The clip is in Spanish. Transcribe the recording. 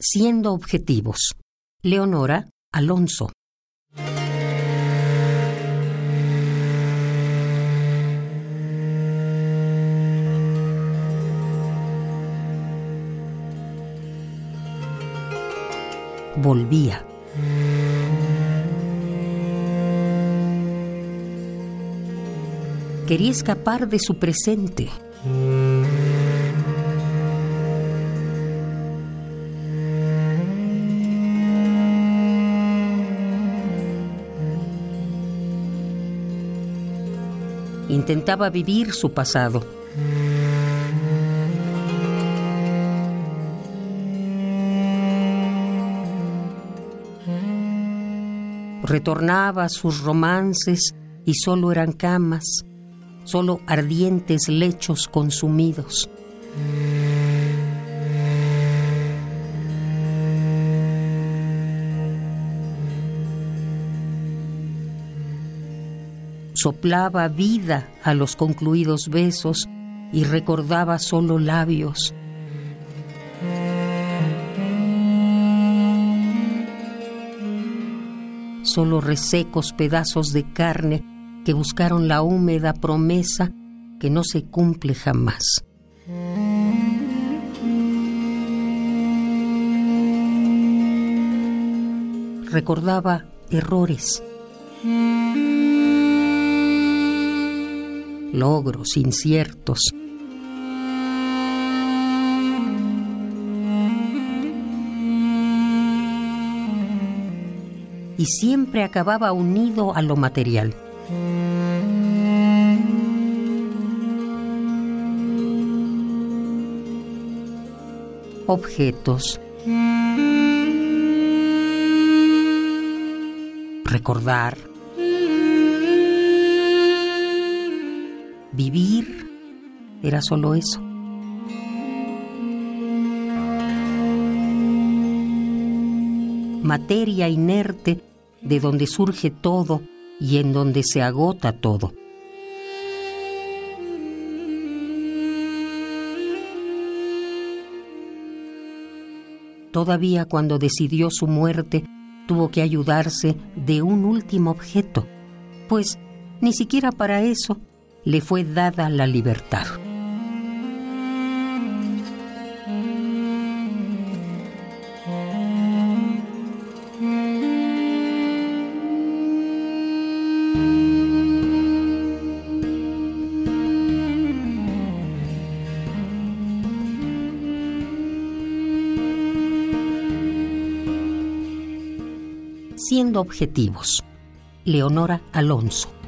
Siendo objetivos. Leonora Alonso. Volvía. Quería escapar de su presente. Intentaba vivir su pasado. Retornaba a sus romances y solo eran camas, solo ardientes lechos consumidos. Soplaba vida a los concluidos besos y recordaba solo labios. Solo resecos pedazos de carne que buscaron la húmeda promesa que no se cumple jamás. Recordaba errores logros inciertos. Y siempre acababa unido a lo material. Objetos. Recordar Vivir era solo eso. Materia inerte de donde surge todo y en donde se agota todo. Todavía cuando decidió su muerte, tuvo que ayudarse de un último objeto, pues ni siquiera para eso le fue dada la libertad. Siendo objetivos. Leonora Alonso.